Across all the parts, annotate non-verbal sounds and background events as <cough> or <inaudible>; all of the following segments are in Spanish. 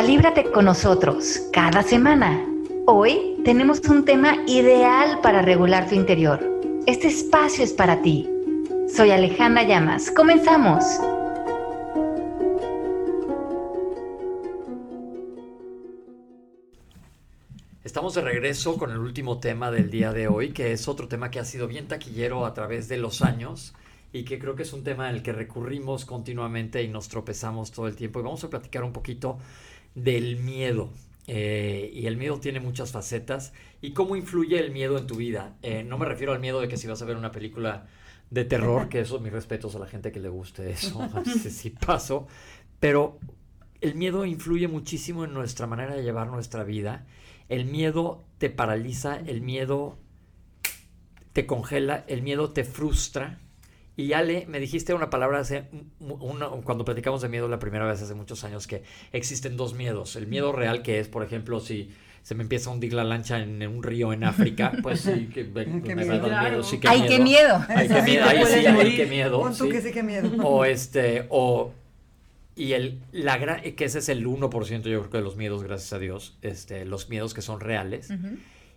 Calíbrate con nosotros cada semana. Hoy tenemos un tema ideal para regular tu interior. Este espacio es para ti. Soy Alejandra Llamas. Comenzamos. Estamos de regreso con el último tema del día de hoy, que es otro tema que ha sido bien taquillero a través de los años y que creo que es un tema el que recurrimos continuamente y nos tropezamos todo el tiempo. Y vamos a platicar un poquito del miedo. Eh, y el miedo tiene muchas facetas. ¿Y cómo influye el miedo en tu vida? Eh, no me refiero al miedo de que si vas a ver una película de terror, que eso, mis respetos a la gente que le guste eso, <laughs> si paso. Pero el miedo influye muchísimo en nuestra manera de llevar nuestra vida. El miedo te paraliza, el miedo te congela, el miedo te frustra y Ale, me dijiste una palabra hace cuando platicamos de miedo la primera vez hace muchos años que existen dos miedos. El miedo real que es, por ejemplo, si se me empieza a hundir la lancha en, un río en África, <laughs> pues sí que me, da miedo. Sí, que Ay, qué miedo. Ay, qué miedo. Ahí sí, ay, qué miedo. tú que sí, qué miedo. O este, o y el, la gran, que ese es el 1% yo creo de los miedos, gracias a Dios, este, los miedos que son reales.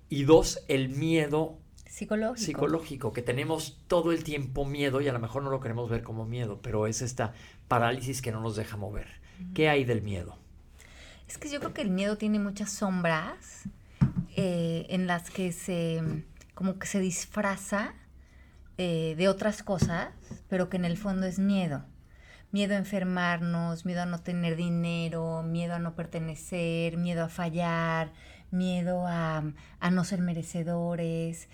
Y dos, el miedo Psicológico. Psicológico, que tenemos todo el tiempo miedo y a lo mejor no lo queremos ver como miedo, pero es esta parálisis que no nos deja mover. ¿Qué hay del miedo? Es que yo creo que el miedo tiene muchas sombras eh, en las que se, como que se disfraza eh, de otras cosas, pero que en el fondo es miedo. Miedo a enfermarnos, miedo a no tener dinero, miedo a no pertenecer, miedo a fallar, miedo a, no ser merecedores.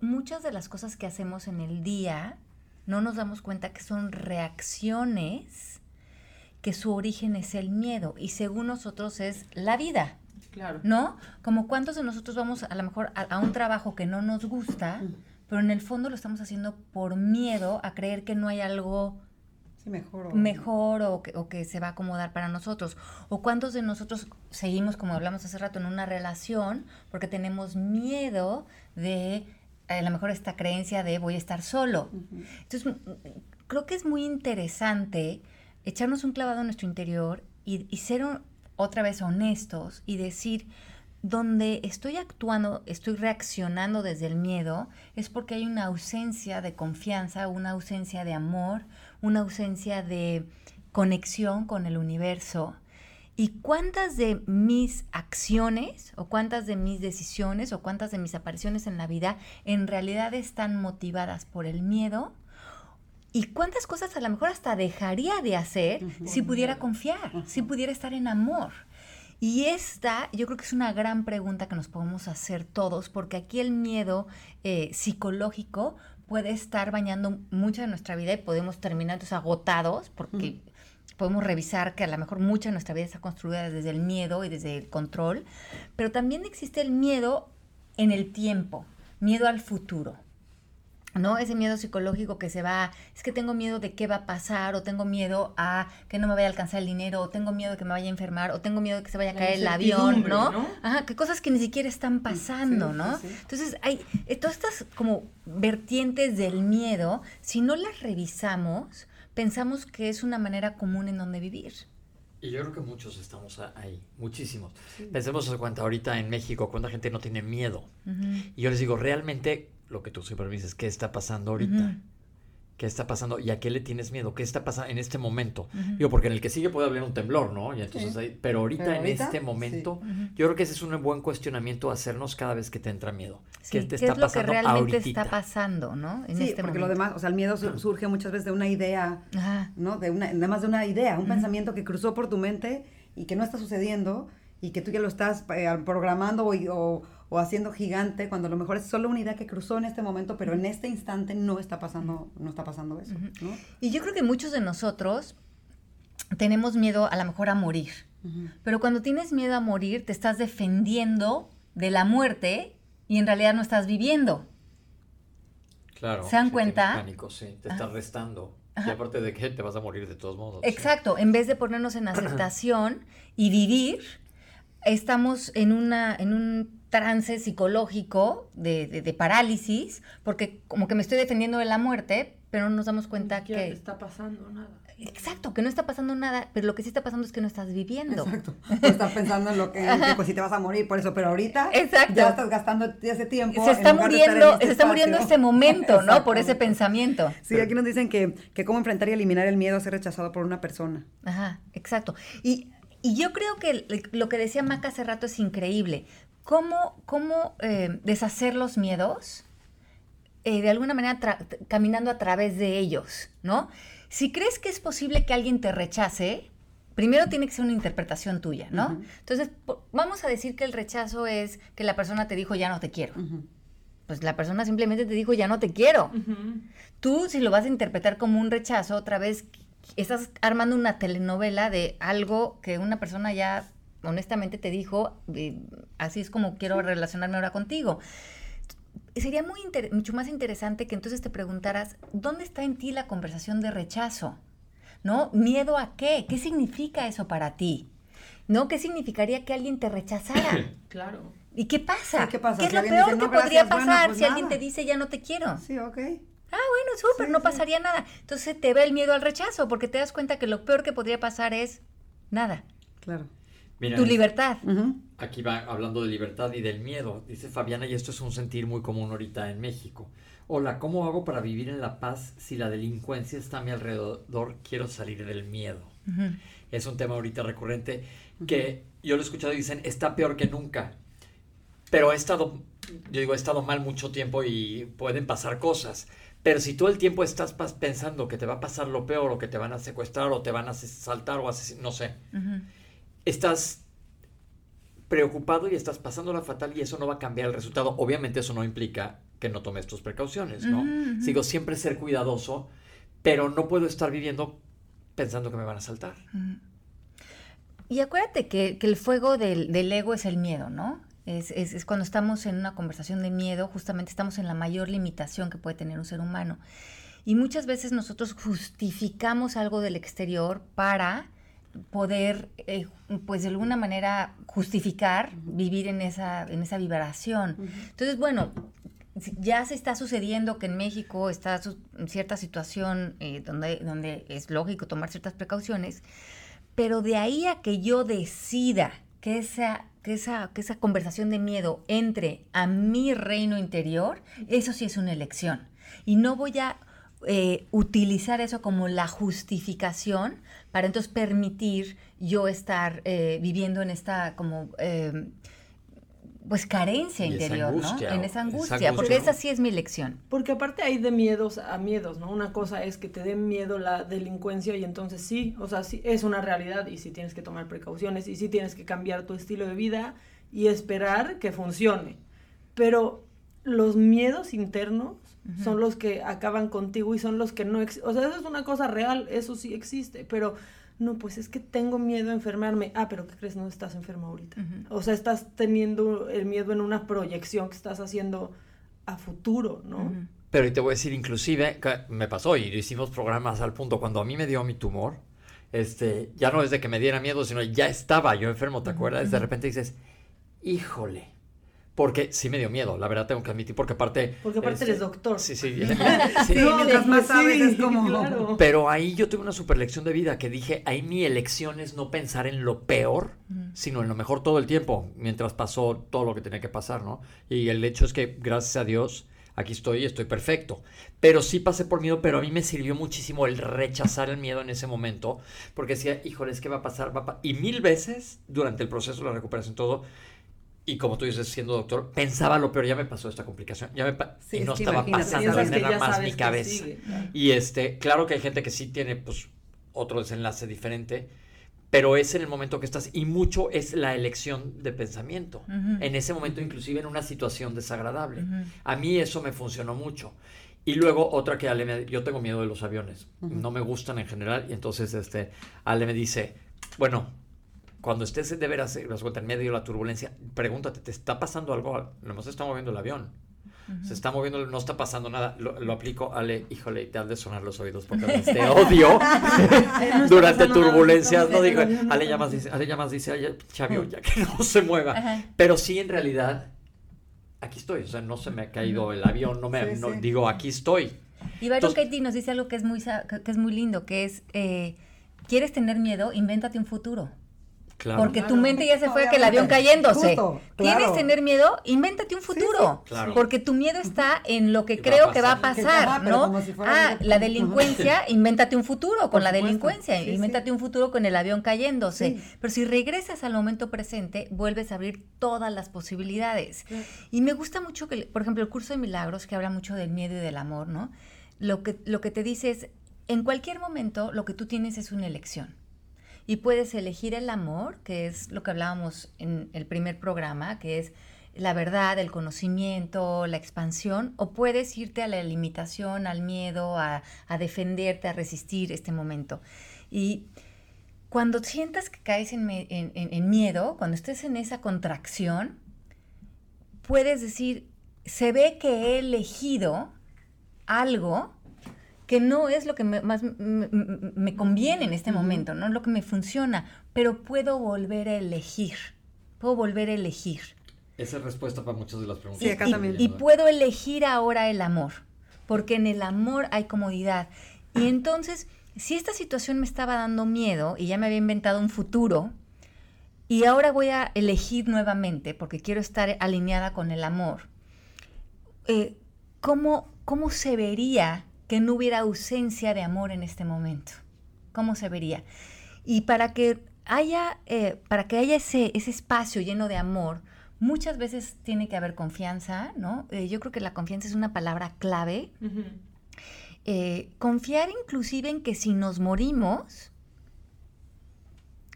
Muchas de las cosas que hacemos en el día no nos damos cuenta que son reacciones que su origen es el miedo y según nosotros es la vida. Claro. ¿No? Como cuántos de nosotros vamos a lo mejor a, un trabajo que no nos gusta, pero en el fondo lo estamos haciendo por miedo a creer que no hay algo mejor. O... Mejor o que, se va a acomodar para nosotros. O cuántos de nosotros seguimos, como hablamos hace rato, en una relación porque tenemos miedo de a lo mejor esta creencia de voy a estar solo. Entonces, creo que es muy interesante echarnos un clavado en nuestro interior y, ser otra vez honestos y decir, donde estoy actuando, estoy reaccionando desde el miedo, es porque hay una ausencia de confianza, una ausencia de amor, una ausencia de conexión con el universo. ¿Y cuántas de mis acciones o cuántas de mis decisiones o cuántas de mis apariciones en la vida en realidad están motivadas por el miedo? ¿Y cuántas cosas a lo mejor hasta dejaría de hacer si pudiera confiar, si pudiera estar en amor? Y esta yo creo que es una gran pregunta que nos podemos hacer todos, porque aquí el miedo eh, psicológico puede estar bañando mucha de nuestra vida y podemos terminar entonces agotados, porque podemos revisar que a lo mejor mucha de nuestra vida está construida desde el miedo y desde el control, pero también existe el miedo en el tiempo, miedo al futuro. ¿No? Ese miedo psicológico que se va, es que tengo miedo de qué va a pasar, o tengo miedo a que no me vaya a alcanzar el dinero, o tengo miedo de que me vaya a enfermar, o tengo miedo de que se vaya a caer el avión, ¿no? Ajá, que cosas que ni siquiera están pasando, ¿no? Entonces, hay eh, todas estas como vertientes del miedo, si no las revisamos, pensamos que es una manera común en donde vivir. Y yo creo que muchos estamos ahí, muchísimos. Pensemos en cuánta ahorita en México, cuánta gente no tiene miedo. Y yo les digo, realmente lo que tú siempre dices, ¿qué está pasando ahorita? ¿Qué está pasando? ¿Y a qué le tienes miedo? ¿Qué está pasando en este momento? Digo, porque en el que sigue puede haber un temblor, ¿no? Y entonces pero ahorita, en este momento, yo creo que ese es un buen cuestionamiento hacernos cada vez que te entra miedo. ¿Qué te está es lo que realmente está pasando, ¿no? En sí, este porque lo demás, o sea, el miedo surge muchas veces de una idea, ¿no? De una, además de una idea, un pensamiento que cruzó por tu mente y que no está sucediendo y que tú ya lo estás eh, programando o, o haciendo gigante cuando a lo mejor es solo una idea que cruzó en este momento, pero en este instante no está pasando, no está pasando eso. Y yo creo que muchos de nosotros tenemos miedo a lo mejor a morir. Pero cuando tienes miedo a morir, te estás defendiendo de la muerte y en realidad no estás viviendo. Claro. ¿Se dan cuenta? Pánico, sí. Te estás restando. Y aparte de que te vas a morir de todos modos. Exacto. En vez de ponernos en aceptación y vivir, estamos en, una, en un trance psicológico de, de, parálisis, porque como que me estoy defendiendo de la muerte, pero no nos damos cuenta que... está pasando nada. Exacto, que no está pasando nada, pero lo que sí está pasando es que no estás viviendo. Exacto. Estás pensando en lo que, pues si te vas a morir por eso, pero ahorita Exacto. ya estás gastando ese tiempo. Se está muriendo, este se está muriendo este momento, ¿no? Por ese pensamiento. Sí, aquí nos dicen que, que cómo enfrentar y eliminar el miedo a ser rechazado por una persona. Ajá, exacto. Y, y yo creo que lo que decía Maca hace rato es increíble. ¿Cómo, cómo eh, deshacer los miedos? Eh, de alguna manera caminando a través de ellos, ¿no? Si crees que es posible que alguien te rechace, primero tiene que ser una interpretación tuya, ¿no? Entonces, vamos a decir que el rechazo es que la persona te dijo ya no te quiero. Pues la persona simplemente te dijo ya no te quiero. Tú, si lo vas a interpretar como un rechazo, otra vez estás armando una telenovela de algo que una persona ya honestamente te dijo, eh, así es como quiero relacionarme ahora contigo sería muy mucho más interesante que entonces te preguntaras, ¿dónde está en ti la conversación de rechazo? ¿No? ¿Miedo a qué? ¿Qué significa eso para ti? ¿No? ¿Qué significaría que alguien te rechazara? <coughs> Claro. ¿Y qué pasa? ¿Qué, pasa? es lo peor que podría pasar pues si alguien te dice ya no te quiero? Sí, ok. Ah, bueno, súper, no pasaría nada. Entonces te ve el miedo al rechazo porque te das cuenta que lo peor que podría pasar es nada. Claro tu libertad. Aquí va hablando de libertad y del miedo. Dice Fabiana, y esto es un sentir muy común ahorita en México. Hola, ¿cómo hago para vivir en la paz si la delincuencia está a mi alrededor? Quiero salir del miedo. Es un tema ahorita recurrente que yo lo he escuchado y dicen, está peor que nunca. Pero he estado, yo digo, he estado mal mucho tiempo y pueden pasar cosas. Pero si todo el tiempo estás pensando que te va a pasar lo peor o que te van a secuestrar o te van a saltar o asesinar, no sé estás preocupado y estás pasando la fatal y eso no va a cambiar el resultado. Obviamente eso no implica que no tomes tus precauciones, ¿no? Sigo siempre ser cuidadoso, pero no puedo estar viviendo pensando que me van a saltar. Y acuérdate que, el fuego del, ego es el miedo, ¿no? Es, es, cuando estamos en una conversación de miedo, justamente estamos en la mayor limitación que puede tener un ser humano. Y muchas veces nosotros justificamos algo del exterior para poder, eh, pues de alguna manera, justificar vivir en esa, en esa vibración. Entonces, bueno, ya se está sucediendo que en México está cierta situación eh, donde, donde es lógico tomar ciertas precauciones, pero de ahí a que yo decida que esa, que esa, que esa conversación de miedo entre a mi reino interior, eso sí es una elección. Y no voy a eh, utilizar eso como la justificación para entonces permitir yo estar eh, viviendo en esta como eh, pues carencia interior, ¿no? En esa angustia, porque esa sí es mi lección. Porque aparte hay de miedos a miedos, ¿no? Una cosa es que te dé miedo la delincuencia y entonces sí, o sea, sí es una realidad y sí tienes que tomar precauciones y sí tienes que cambiar tu estilo de vida y esperar que funcione. Pero los miedos internos son los que acaban contigo y son los que no existen. O sea, eso es una cosa real, eso sí existe, pero no, pues es que tengo miedo a enfermarme. Ah, pero ¿qué crees? No estás enfermo ahorita. O sea, estás teniendo el miedo en una proyección que estás haciendo a futuro, ¿no? Pero y te voy a decir, inclusive, me pasó y hicimos programas al punto, cuando a mí me dio mi tumor, este, ya no es de que me diera miedo, sino ya estaba yo enfermo, ¿te acuerdas? De repente dices, híjole, porque sí me dio miedo, la verdad tengo que admitir, porque aparte... Porque aparte eres este, doctor. Sí, sí. <laughs> sí, mientras más sabes es como... Pero ahí yo tuve una super lección de vida que dije, ahí mi elección es no pensar en lo peor, sino en lo mejor todo el tiempo, mientras pasó todo lo que tenía que pasar, ¿no? Y el hecho es que, gracias a Dios, aquí estoy y estoy perfecto. Pero sí pasé por miedo, pero a mí me sirvió muchísimo el rechazar el miedo en ese momento, porque decía, híjole, es que va a pasar, va a pasar. Y mil veces durante el proceso de la recuperación, todo y como tú dices, siendo doctor, pensaba lo peor, ya me pasó esta complicación, ya me y no estaba pasando nada más mi cabeza. Y este, claro que hay gente que sí tiene pues otro desenlace diferente, pero es en el momento que estás y mucho es la elección de pensamiento. En ese momento inclusive en una situación desagradable. A mí eso me funcionó mucho. Y luego otra que Ale me, yo tengo miedo de los aviones, no me gustan en general y entonces este Ale me dice, bueno, cuando estés de veras en medio de la turbulencia, pregúntate, ¿te está pasando algo? No se está moviendo el avión. Se está moviendo, no está pasando nada. Lo, aplico, Ale, híjole, te han de sonar los oídos porque <laughs> te odio <laughs> durante turbulencias. No digo, Ale ya más dice, Ale ya más dice, Chavio, ya que no se mueva. Pero sí, en realidad, aquí estoy. O sea, no se me ha caído el avión, no me, digo, aquí estoy. Y Byron Katie nos dice algo que es muy, que es muy lindo, que es, eh, ¿quieres tener miedo? Invéntate un futuro. Porque tu mente ya se fue a que el avión cayéndose. ¿Quieres tener miedo? Invéntate un futuro. Porque tu miedo está en lo que creo que va a pasar, ¿no? ah, la delincuencia, <laughs> invéntate un futuro con la delincuencia. invéntate un futuro con el avión cayéndose. Pero si regresas al momento presente, vuelves a abrir todas las posibilidades. Y me gusta mucho que, por ejemplo, el curso de milagros, que habla mucho del miedo y del amor, ¿no? Lo que, lo que te dice es, en cualquier momento, lo que tú tienes es una elección y puedes elegir el amor, que es lo que hablábamos en el primer programa, que es la verdad, el conocimiento, la expansión, o puedes irte a la limitación, al miedo, a, defenderte, a resistir este momento. Y cuando sientas que caes en, en miedo, cuando estés en esa contracción, puedes decir, se ve que he elegido algo que no es lo que más me, conviene en este momento, no es lo que me funciona, pero puedo volver a elegir, puedo volver a elegir. Esa es respuesta para muchas de las preguntas. Sí, acá y, también. Y puedo elegir ahora el amor, porque en el amor hay comodidad. Y entonces, si esta situación me estaba dando miedo y ya me había inventado un futuro, y ahora voy a elegir nuevamente porque quiero estar alineada con el amor, eh, ¿cómo, ¿cómo se vería que no hubiera ausencia de amor en este momento. ¿Cómo se vería? Y para que haya, eh, para que haya ese, ese espacio lleno de amor, muchas veces tiene que haber confianza, ¿no? Eh, yo creo que la confianza es una palabra clave. Eh, confiar inclusive en que si nos morimos,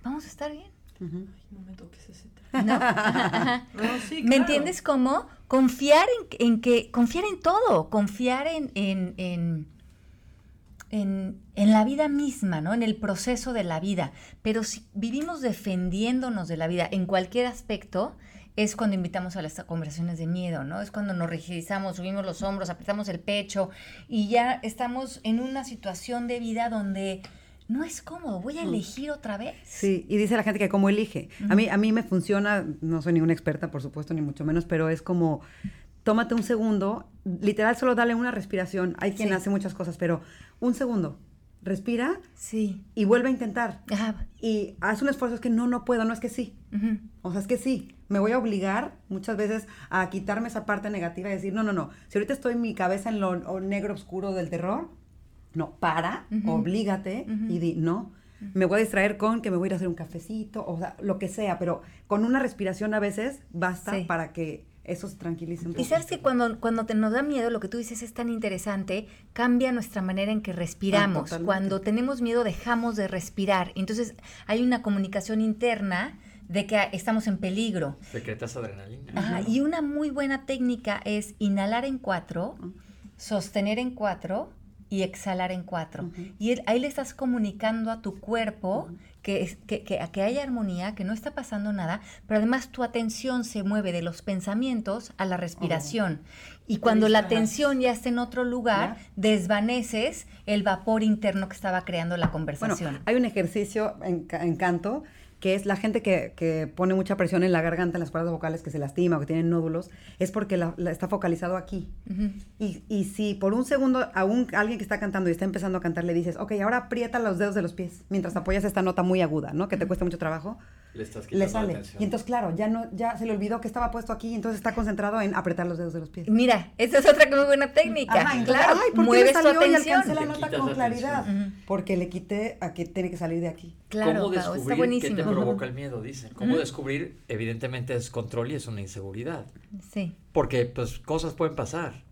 vamos a estar bien. Ay, no me toques ese <laughs> ¿Me entiendes cómo? Confiar en, que, confiar en todo, confiar en, en, en, la vida misma, ¿no? En el proceso de la vida. Pero si vivimos defendiéndonos de la vida en cualquier aspecto, es cuando invitamos a las conversaciones de miedo, ¿no? Es cuando nos rigidizamos, subimos los hombros, apretamos el pecho y ya estamos en una situación de vida donde no es cómodo, voy a elegir otra vez. Sí, y dice la gente que cómo elige. A mí a mí me funciona, no soy ninguna experta, por supuesto, ni mucho menos, pero es como tómate un segundo, literal solo dale una respiración. Hay quien hace muchas cosas, pero un segundo. Respira sí. y vuelve a intentar. Y haz un esfuerzo, es que no, no puedo, no es que sí. O sea, es que sí. Me voy a obligar muchas veces a quitarme esa parte negativa y decir, no, no, no. Si ahorita estoy en mi cabeza en lo negro oscuro del terror, no, para, oblígate y di, no, me voy a distraer con que me voy a ir a hacer un cafecito, o sea, lo que sea, pero con una respiración a veces basta para que eso se tranquilice un poco. Y sabes que cuando, cuando te nos da miedo, lo que tú dices es tan interesante, cambia nuestra manera en que respiramos. Ah, cuando tenemos miedo dejamos de respirar. Entonces hay una comunicación interna de que estamos en peligro. Secretas adrenalina. Ajá, y una muy buena técnica es inhalar en cuatro, sostener en cuatro y exhalar en cuatro. Y ahí le estás comunicando a tu cuerpo que, que, que, que, haya armonía, que no está pasando nada, pero además tu atención se mueve de los pensamientos a la respiración. Oh. Y cuando la atención ya está en otro lugar, desvaneces el vapor interno que estaba creando la conversación. Bueno, hay un ejercicio en, en canto que es la gente que, que, pone mucha presión en la garganta, en las cuerdas vocales, que se lastima o que tienen nódulos, es porque la, está focalizado aquí. y, y, si por un segundo a un, alguien que está cantando y está empezando a cantar le dices, ok, ahora aprieta los dedos de los pies mientras apoyas esta nota muy aguda, ¿no? Que te cuesta mucho trabajo, le, sale. Y entonces, claro, ya no, ya se le olvidó que estaba puesto aquí, entonces está concentrado en apretar los dedos de los pies. Mira, esa es otra muy buena técnica. Ajá, claro, ay, ¿por qué salió y alcancé la nota con claridad? Porque le quité a que tiene que salir de aquí. Claro, ¿Cómo descubrir qué te provoca el miedo? Dicen. ¿Cómo descubrir? Evidentemente es control y es una inseguridad. Sí. Porque, pues, cosas pueden pasar.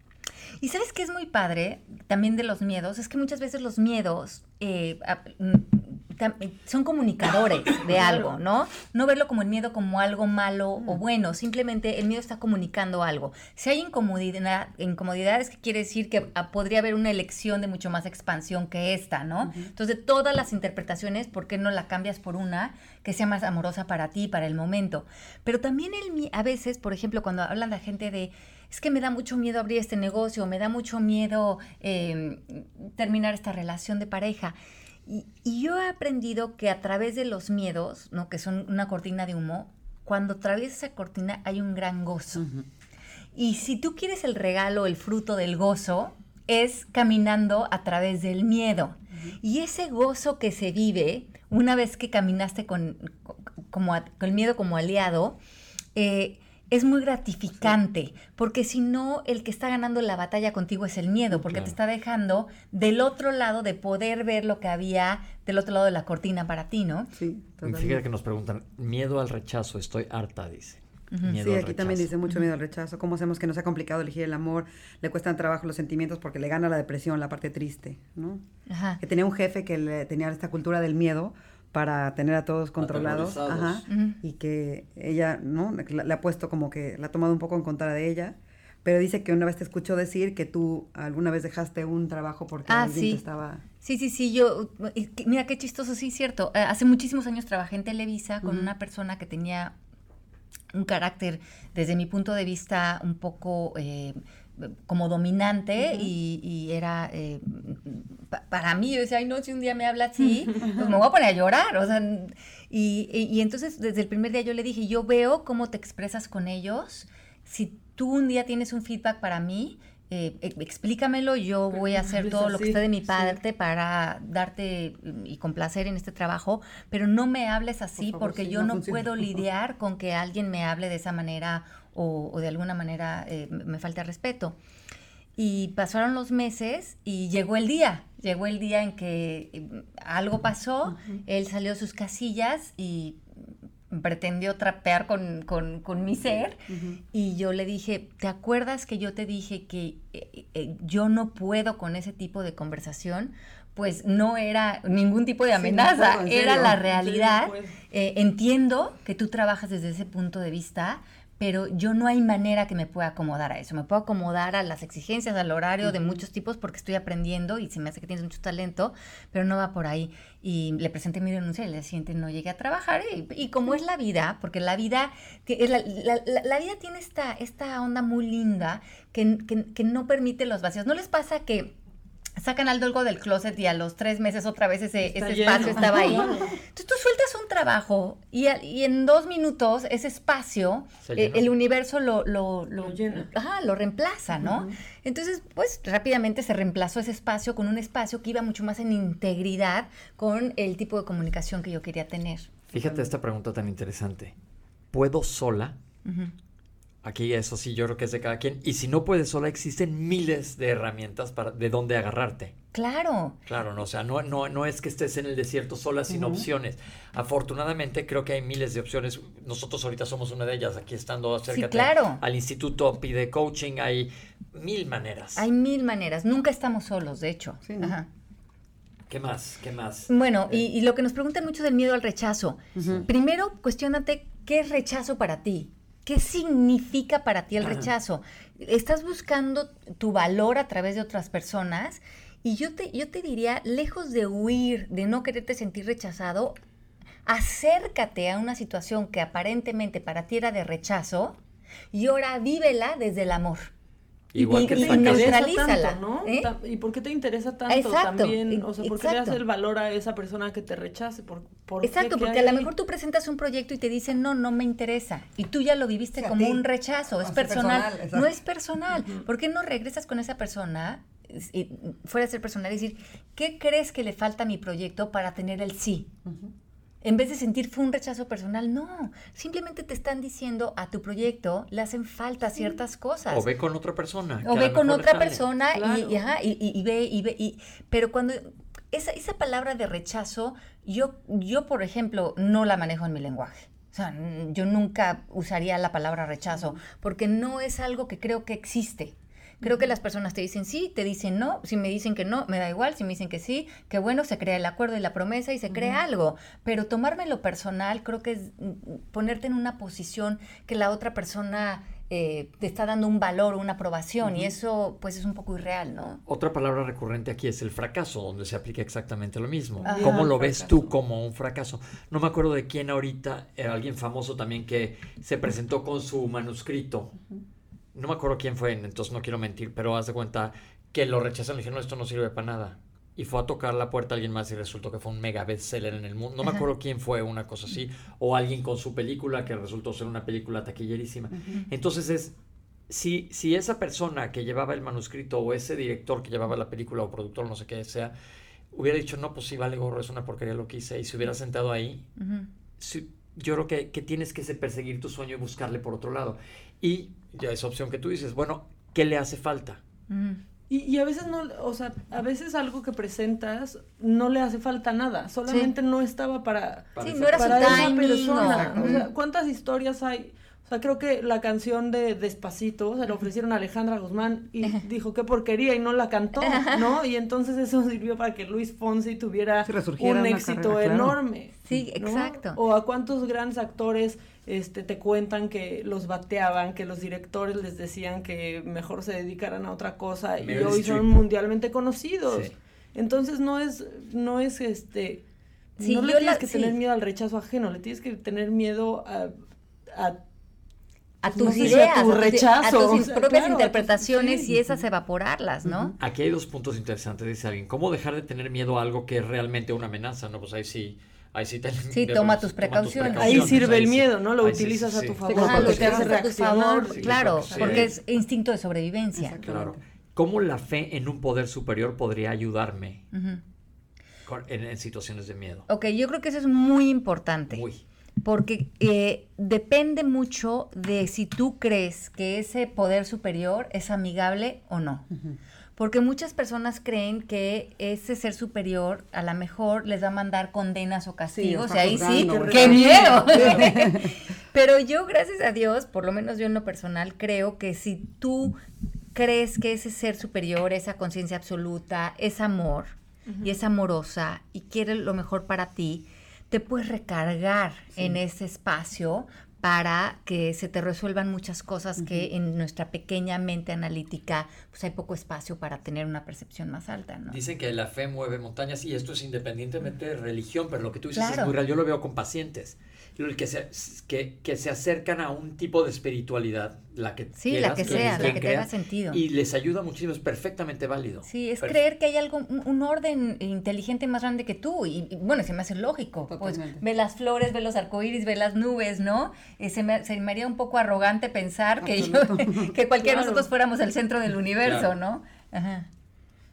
Y sabes que es muy padre también de los miedos, es que muchas veces los miedos eh, son comunicadores de algo, ¿no? No verlo como el miedo como algo malo o bueno, simplemente el miedo está comunicando algo. Si hay incomodidad, incomodidades, que quiere decir que ah, podría haber una elección de mucho más expansión que esta, ¿no? Entonces, todas las interpretaciones, ¿por qué no la cambias por una que sea más amorosa para ti, para el momento? Pero también el, a veces, por ejemplo, cuando hablan la gente de es que me da mucho miedo abrir este negocio, me da mucho miedo em, terminar esta relación de pareja. Y, yo he aprendido que a través de los miedos, ¿no? que son una cortina de humo, cuando atraviesa esa cortina hay un gran gozo. Y si tú quieres el regalo, el fruto del gozo, es caminando a través del miedo. Y ese gozo que se vive una vez que caminaste con, como con el miedo como aliado, eh, es muy gratificante, porque si no, el que está ganando la batalla contigo es el miedo, porque te está dejando del otro lado de poder ver lo que había del otro lado de la cortina para ti, ¿no? Sí, Fíjate que nos preguntan, miedo al rechazo, estoy harta, dice. Sí, aquí también dice mucho miedo al rechazo. ¿Cómo hacemos que no sea complicado elegir el amor? Le cuestan trabajo los sentimientos porque le gana la depresión, la parte triste, ¿no? Ajá. Que tenía un jefe que le, tenía esta cultura del miedo para tener a todos controlados. Ajá, Y que ella, ¿no? Le, ha puesto como que la ha tomado un poco en contra de ella. Pero dice que una vez te escuchó decir que tú alguna vez dejaste un trabajo porque ah, alguien te estaba... Sí, sí, sí, yo, mira qué chistoso, sí, cierto. Eh, hace muchísimos años trabajé en Televisa con una persona que tenía un carácter, desde mi punto de vista, un poco eh, como dominante y, era, eh, para mí, yo decía, ay no, si un día me habla así, <laughs> pues me voy a poner a llorar, o sea, y, y, entonces desde el primer día yo le dije, yo veo cómo te expresas con ellos, si tú un día tienes un feedback para mí, eh, explícamelo, yo voy a hacer todo lo que esté de mi parte para darte y complacer en este trabajo, pero no me hables así porque yo no, puedo lidiar con que alguien me hable de esa manera o, de alguna manera eh, me falte respeto. Y pasaron los meses y llegó el día, llegó el día en que eh, algo pasó, él salió de sus casillas y pretendió trapear con, con, mi ser. Y yo le dije, ¿te acuerdas que yo te dije que eh, eh, yo no puedo con ese tipo de conversación? Pues no era ningún tipo de amenaza, era la realidad. Eh, entiendo que tú trabajas desde ese punto de vista, pero yo no hay manera que me pueda acomodar a eso. Me puedo acomodar a las exigencias, al horario de muchos tipos porque estoy aprendiendo y se me hace que tienes mucho talento, pero no va por ahí. Y le presenté mi denuncia y le siguiente no llegué a trabajar. Y, como es la vida, porque la vida, que la, la, vida tiene esta, esta onda muy linda que, que, que no permite los vacíos. ¿No les pasa que sacan algo del closet y a los tres meses otra vez ese, espacio estaba ahí. <laughs> Entonces tú sueltas un trabajo y, y en dos minutos ese espacio, eh, el universo lo, lo, lo, lo reemplaza, ¿no? Entonces, pues rápidamente se reemplazó ese espacio con un espacio que iba mucho más en integridad con el tipo de comunicación que yo quería tener. Fíjate esta pregunta tan interesante. ¿Puedo sola? Aquí eso sí, yo creo que es de cada quien. Y si no puedes sola, existen miles de herramientas para de dónde agarrarte. Claro. Claro, no, o sea, no, no, no es que estés en el desierto sola sin opciones. Afortunadamente creo que hay miles de opciones. Nosotros ahorita somos una de ellas, aquí estando cerca claro. al instituto pide coaching, hay mil maneras. Hay mil maneras, nunca estamos solos, de hecho. Ajá. ¿Qué más? ¿Qué más? Bueno, y, y, lo que nos preguntan mucho del miedo al rechazo. Primero, cuestionate qué es rechazo para ti. ¿Qué significa para ti el rechazo? Estás buscando tu valor a través de otras personas y yo te, yo te diría, lejos de huir, de no quererte sentir rechazado, acércate a una situación que aparentemente para ti era de rechazo y ahora vívela desde el amor. Igual que y, neutralízala, ¿no? ¿Eh? ¿Y por qué te interesa tanto también? O sea, ¿por qué le das el valor a esa persona que te rechace? ¿Por, exacto, porque a lo mejor tú presentas un proyecto y te dicen, no, no me interesa. Y tú ya lo viviste como un rechazo, es personal. no es personal. ¿Por qué no regresas con esa persona, y, fuera de ser personal, y decir, ¿qué crees que le falta a mi proyecto para tener el sí? En vez de sentir fue un rechazo personal, no. Simplemente te están diciendo a tu proyecto le hacen falta ciertas cosas. O ve con otra persona. O ve con otra persona y, y, ve, y ve. Y, pero cuando esa, esa palabra de rechazo, yo, yo, por ejemplo, no la manejo en mi lenguaje. O sea, yo nunca usaría la palabra rechazo, porque no es algo que creo que existe. Creo que las personas te dicen sí, te dicen no. Si me dicen que no, me da igual. Si me dicen que sí, que bueno, se crea el acuerdo y la promesa y se crea algo. Pero tomármelo personal creo que es mm, ponerte en una posición que la otra persona eh, te está dando un valor, una aprobación, y eso pues es un poco irreal, ¿no? Otra palabra recurrente aquí es el fracaso, donde se aplica exactamente lo mismo. ¿Cómo lo ves tú como un fracaso? No me acuerdo de quién ahorita, eh, alguien famoso también que se presentó con su manuscrito no me acuerdo quién fue, entonces no quiero mentir, pero haz de cuenta que lo rechazaron y dijeron, no, esto no sirve para nada. Y fue a tocar la puerta a alguien más y resultó que fue un mega bestseller en el mundo. No me acuerdo quién fue, una cosa así. O alguien con su película que resultó ser una película taquillerísima. Entonces es, si, si esa persona que llevaba el manuscrito o ese director que llevaba la película o productor, no sé qué sea, hubiera dicho, no, pues sí, vale gorro, es una porquería lo que hice, y se hubiera sentado ahí, yo creo que, que, tienes que perseguir tu sueño y buscarle por otro lado. Y ya esa opción que tú dices, bueno, ¿qué le hace falta? Y, y, a veces no, o sea, a veces algo que presentas no le hace falta nada, solamente no estaba para, sí, no era para esa persona. O sea, ¿cuántas historias hay? O sea, creo que la canción de Despacito se la ofrecieron a Alejandra Guzmán y dijo qué porquería y no la cantó, ¿no? Y entonces eso sirvió para que Luis Fonsi tuviera un éxito enorme. Sí, exacto. O a cuántos grandes actores este, te cuentan que los bateaban, que los directores les decían que mejor se dedicaran a otra cosa y hoy son mundialmente conocidos. Entonces no es, no es este, no le tienes que tener miedo al rechazo ajeno, le tienes que tener miedo a, a a tus ideas, a, tu rechazo, a tus propias interpretaciones y esas evaporarlas, ¿no? Aquí hay dos puntos interesantes, dice alguien. ¿Cómo dejar de tener miedo a algo que es realmente una amenaza? No, pues ahí sí... Ahí sí, te, sí toma, tus precauciones. Ahí sirve el miedo, ¿no? Lo utilizas a tu favor. lo te hace reaccionar. claro, porque es instinto de sobrevivencia. Claro. ¿Cómo la fe en un poder superior podría ayudarme en, en, situaciones de miedo? Ok, yo creo que eso es muy importante. Muy porque eh, depende mucho de si tú crees que ese poder superior es amigable o no. Porque muchas personas creen que ese ser superior a lo mejor les va a mandar condenas o castigos, y ahí sí, ¡qué miedo! <laughs> Pero yo, gracias a Dios, por lo menos yo en lo personal, creo que si tú crees que ese ser superior, esa conciencia absoluta, es amor y es amorosa y quiere lo mejor para ti, te puedes recargar en ese espacio para que se te resuelvan muchas cosas que en nuestra pequeña mente analítica pues hay poco espacio para tener una percepción más alta, ¿no? Dicen que la fe mueve montañas y esto es independientemente de religión, pero lo que tú dices es muy real. Yo lo veo con pacientes que se, que, que, se acercan a un tipo de espiritualidad, la que Sí, la que sea, la que tenga sentido. Y les ayuda muchísimo, es perfectamente válido. Sí, es creer que hay algo, un, orden inteligente más grande que tú. Y, bueno, se me hace lógico. Pues ve las flores, ve los arcoíris, ve las nubes, ¿no? Eh, se, me, se me haría un poco arrogante pensar que, yo, <laughs> que cualquiera de nosotros fuéramos el centro del universo, ¿no? Ajá.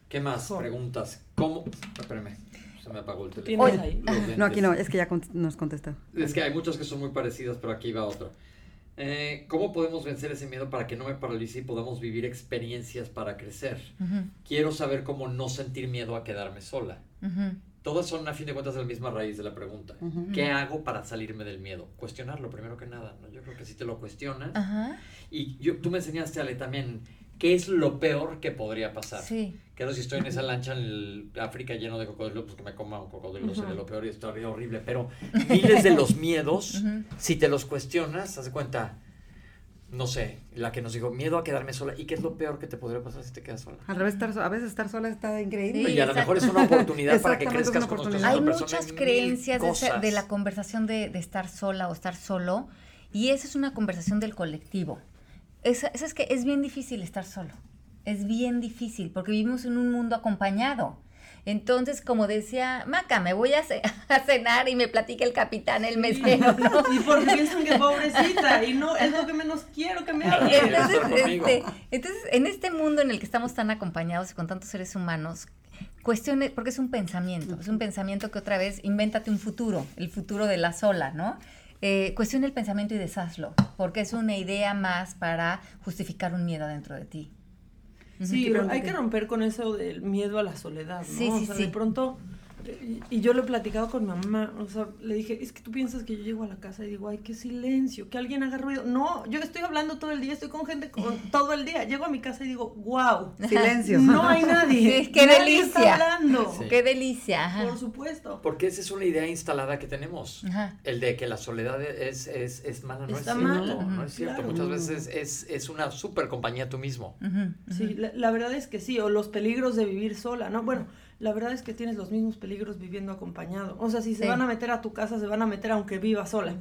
¿Qué más? Preguntas. ¿Cómo? Espérame. Se me apagó el teléfono. Ahí? No, aquí no, es que ya nos contestó. Es que hay muchos que son muy parecidos, pero aquí va otro. Eh, ¿Cómo podemos vencer ese miedo para que no me paralice y podamos vivir experiencias para crecer? Quiero saber cómo no sentir miedo a quedarme sola. Todas son, a fin de cuentas, la misma raíz de la pregunta. ¿Qué hago para salirme del miedo? Cuestionarlo primero que nada. ¿no? Yo creo que si te lo cuestionas. Y yo, tú me enseñaste, Ale, también ¿qué es lo peor que podría pasar? Sí. Claro, si estoy en esa lancha en el África lleno de cocodrilos, pues que me coma un cocodrilo sería lo peor y estaría horrible. Pero miles de los miedos, si te los cuestionas, haz de cuenta, no sé, la que nos dijo, miedo a quedarme sola. ¿Y qué es lo peor que te podría pasar si te quedas sola? Al revés, estar, a veces estar sola está increíble. y a lo mejor es una oportunidad para que crezcas con tus Hay muchas creencias de, de, la conversación de, de estar sola o estar solo. Y esa es una conversación del colectivo es, es, que es bien difícil estar solo. Es bien difícil porque vivimos en un mundo acompañado. Entonces, como decía Maca, me voy <laughs> a, cenar y me platica el capitán, el mesero. <laughs> Y porque <laughs> piensan que pobrecita, y no, es lo que menos quiero que me. Entonces, este, entonces, en este mundo en el que estamos tan acompañados y con tantos seres humanos, cuestiones, porque es un pensamiento, es un pensamiento que otra vez, invéntate un futuro, el futuro de la sola, ¿no? eh, cuestiona el pensamiento y deshazlo, porque es una idea más para justificar un miedo dentro de ti. Sí, hay que romper con eso del miedo a la soledad, ¿no? Sí, sí, o sea, de pronto y yo lo he platicado con mi mamá, o sea, le dije, es que tú piensas que yo llego a la casa y digo, ay, qué silencio, que alguien haga ruido. No, yo estoy hablando todo el día, estoy con gente <laughs> todo el día. Llego a mi casa y digo, wow, silencio. No hay nadie. <laughs> qué delicia. hablando. Qué delicia. Por supuesto. Porque esa es una idea instalada que tenemos, el de que la soledad es, es, es mala, no es cierto. No es cierto, muchas veces es, es una super compañía tú mismo. Sí, la, la, verdad es que sí, o los peligros de vivir sola, ¿no? Bueno la verdad es que tienes los mismos peligros viviendo acompañado. O sea, si se van a meter a tu casa, se van a meter aunque viva sola.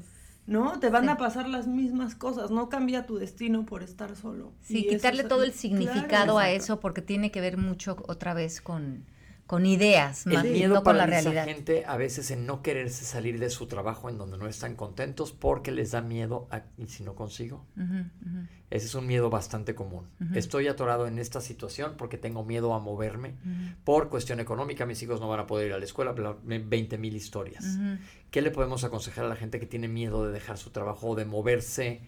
¿No? Te van a pasar las mismas cosas, no cambia tu destino por estar solo. Sí, quitarle todo el significado a eso porque tiene que ver mucho otra vez con, con ideas, el miedo no con la realidad. gente a veces en no quererse salir de su trabajo en donde no están contentos porque les da miedo a, y si no consigo. Ese es un miedo bastante común. Estoy atorado en esta situación porque tengo miedo a moverme por cuestión económica. Mis hijos no van a poder ir a la escuela, 20 mil historias. ¿Qué le podemos aconsejar a la gente que tiene miedo de dejar su trabajo o de moverse?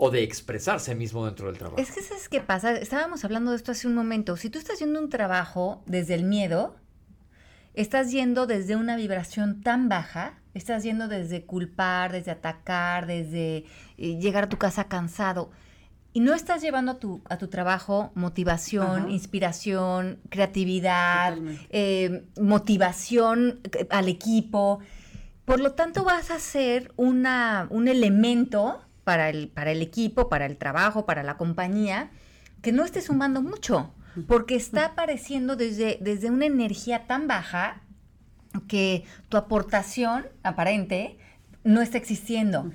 O de expresarse mismo dentro del trabajo. Es que ¿sabes qué pasa? Estábamos hablando de esto hace un momento. Si tú estás haciendo un trabajo desde el miedo, estás yendo desde una vibración tan baja, estás yendo desde culpar, desde atacar, desde eh, llegar a tu casa cansado. Y no estás llevando a tu, a tu trabajo motivación, inspiración, creatividad, eh, motivación eh, al equipo. Por lo tanto, vas a ser una, un elemento para el, para el equipo, para el trabajo, para la compañía, que no esté sumando mucho, porque está apareciendo desde, desde una energía tan baja que tu aportación aparente no está existiendo.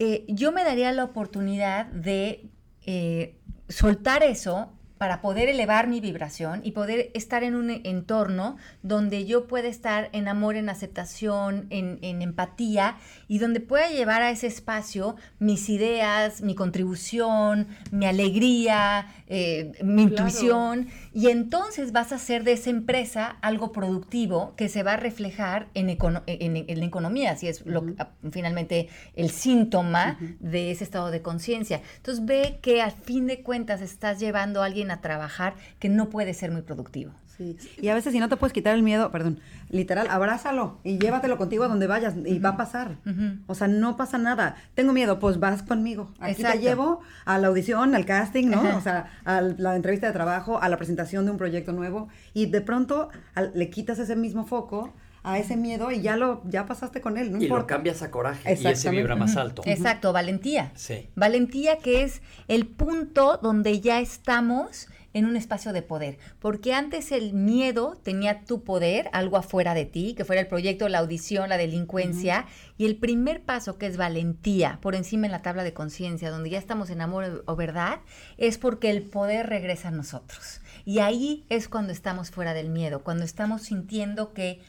Eh, yo me daría la oportunidad de eh, soltar eso para poder elevar mi vibración y poder estar en un entorno donde yo pueda estar en amor, en aceptación, en, empatía y donde pueda llevar a ese espacio mis ideas, mi contribución, mi alegría, eh, mi intuición. Y entonces vas a hacer de esa empresa algo productivo que se va a reflejar en, en, la economía, si es lo, finalmente el síntoma de ese estado de conciencia. Entonces ve que al fin de cuentas estás llevando a alguien a trabajar que no puede ser muy productivo. Sí. Y a veces si no te puedes quitar el miedo, perdón, literal, abrázalo y llévatelo contigo a donde vayas y va a pasar. O sea, no pasa nada. Tengo miedo, pues vas conmigo. Aquí te llevo a la audición, al casting, ¿no? O sea, a la entrevista de trabajo, a la presentación de un proyecto nuevo y de pronto le quitas ese mismo foco a ese miedo y ya lo ya pasaste con él, no y lo cambias a coraje y ese vibra más alto. Exacto, valentía. Valentía que es el punto donde ya estamos en un espacio de poder, porque antes el miedo tenía tu poder, algo afuera de ti, que fuera el proyecto, la audición, la delincuencia, y el primer paso que es valentía, por encima en la tabla de conciencia, donde ya estamos en amor o verdad, es porque el poder regresa a nosotros. Y ahí es cuando estamos fuera del miedo, cuando estamos sintiendo que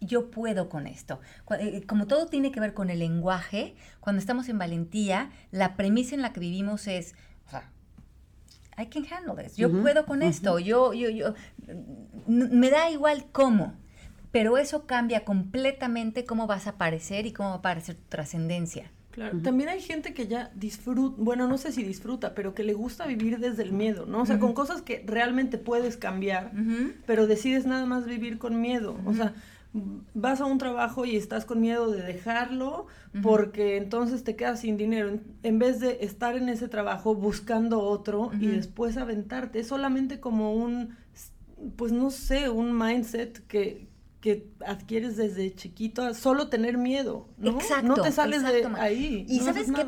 yo puedo con esto. Eh, como todo tiene que ver con el lenguaje, cuando estamos en valentía, la premisa en la que vivimos es, o sea, I can handle this. Yo puedo con esto. Yo, yo, yo, me da igual cómo. Pero eso cambia completamente cómo vas a aparecer y cómo va a aparecer tu trascendencia. Claro, también hay gente que ya disfruta, bueno, no sé si disfruta, pero que le gusta vivir desde el miedo, ¿no? O sea, con cosas que realmente puedes cambiar, pero decides nada más vivir con miedo. O sea, vas a un trabajo y estás con miedo de dejarlo porque entonces te quedas sin dinero. En vez de estar en ese trabajo buscando otro y después aventarte es solamente como un pues no sé un mindset que, que adquieres desde chiquito solo tener miedo, ¿no? Exacto. No te sales de ahí. Y sabes que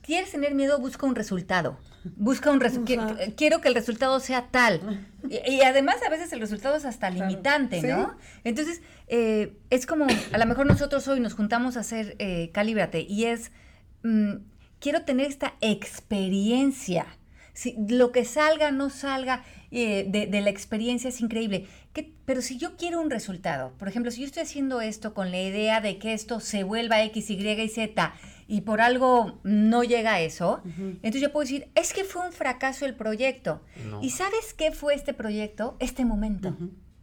quieres tener miedo, busca un resultado. Busca un resultado. Quiero que el resultado sea tal. Y, además a veces el resultado es hasta limitante, ¿no? Entonces, eh, es como, a lo mejor nosotros hoy nos juntamos a hacer eh, Calíbrate y es, mm, quiero tener esta experiencia. Si, lo que salga, no salga eh, de, la experiencia es increíble. pero si yo quiero un resultado, por ejemplo, si yo estoy haciendo esto con la idea de que esto se vuelva X, Y y Z, y por algo no llega a eso, entonces yo puedo decir, es que fue un fracaso el proyecto. ¿Y sabes qué fue este proyecto? Este momento.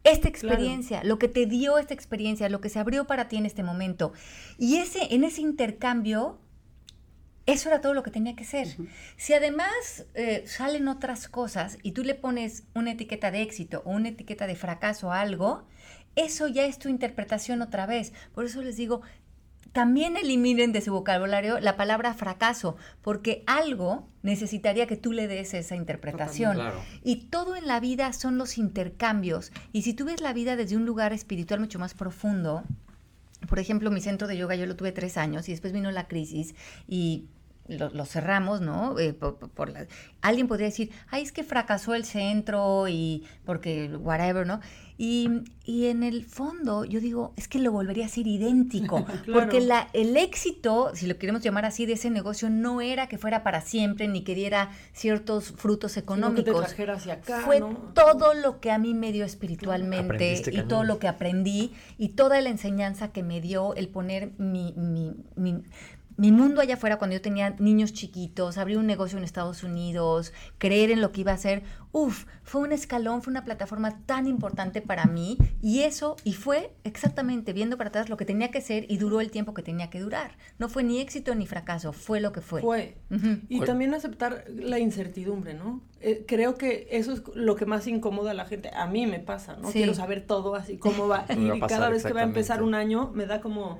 Esta experiencia, lo que te dio esta experiencia, lo que se abrió para ti en este momento. Y ese, en ese intercambio, eso era todo lo que tenía que ser. Si además eh, salen otras cosas y tú le pones una etiqueta de éxito o una etiqueta de fracaso a algo, eso ya es tu interpretación otra vez. Por eso les digo, también eliminen de su vocabulario la palabra fracaso, porque algo necesitaría que tú le des esa interpretación. Y todo en la vida son los intercambios. Y si tú ves la vida desde un lugar espiritual mucho más profundo, por ejemplo, mi centro de yoga yo lo tuve tres años y después vino la crisis y lo, cerramos, ¿no? Eh, por, alguien podría decir, ay, es que fracasó el centro y porque whatever, ¿no? Y, en el fondo yo digo, es que lo volvería a ser idéntico, <laughs> porque la, el éxito, si lo queremos llamar así, de ese negocio no era que fuera para siempre ni que diera ciertos frutos económicos. Fue todo lo que a mí me dio espiritualmente y todo lo que aprendí y toda la enseñanza que me dio el poner mi, mi, mi mi mundo allá afuera cuando yo tenía niños chiquitos, abrir un negocio en Estados Unidos, creer en lo que iba a hacer, uff, fue un escalón, fue una plataforma tan importante para mí y eso, y fue exactamente viendo para atrás lo que tenía que ser y duró el tiempo que tenía que durar. No fue ni éxito ni fracaso, fue lo que fue. Fue. Y también aceptar la incertidumbre, ¿no? Eh, creo que eso es lo que más incomoda a la gente. A mí me pasa, ¿no? Quiero saber todo así, cómo va. <laughs> y cada vez que va a empezar un año me da como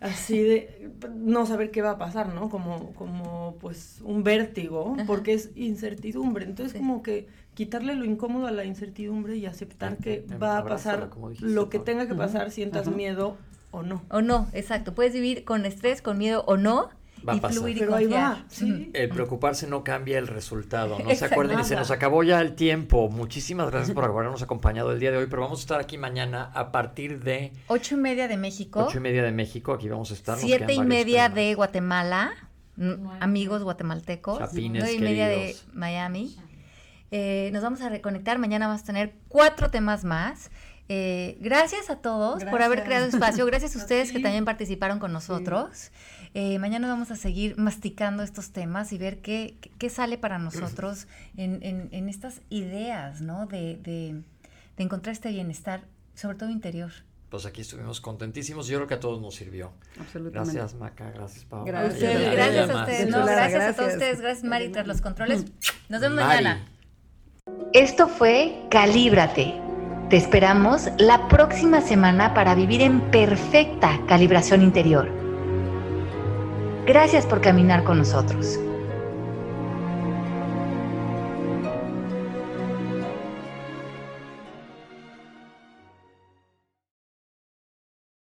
así de no saber qué va a pasar, ¿no? Como, como pues un vértigo, porque es incertidumbre. Entonces como que quitarle lo incómodo a la incertidumbre y aceptar que va a pasar lo que tenga que pasar, sientas miedo o no. O no, exacto. Puedes vivir con estrés, con miedo o no, va a pasar. Pero ahí va, El preocuparse no cambia el resultado. No se acuerden, y se nos acabó ya el tiempo. Muchísimas gracias por habernos acompañado el día de hoy, pero vamos a estar aquí mañana a partir de... Ocho y media de México. Ocho y media de México, aquí vamos a estar. Siete y media de Guatemala, amigos guatemaltecos. Chapines, Nueve y media de Miami. Eh, nos vamos a reconectar, mañana vamos a tener cuatro temas más. Eh, gracias a todos por haber creado espacio, gracias a <laughs> ustedes que también participaron con nosotros. Eh, mañana vamos a seguir masticando estos temas y ver qué, qué sale para nosotros en, en, estas ideas, ¿no? De, de, encontrar este bienestar, sobre todo interior. Pues aquí estuvimos contentísimos. Yo creo que a todos nos sirvió. Absolutamente. Gracias, Maca. Gracias, Pablo. Gracias, gracias a ustedes. No, gracias, a todos ustedes. Gracias, Mari, tras los controles. Nos vemos mañana. Esto fue Calíbrate. Te esperamos la próxima semana para vivir en perfecta calibración interior. Gracias por caminar con nosotros.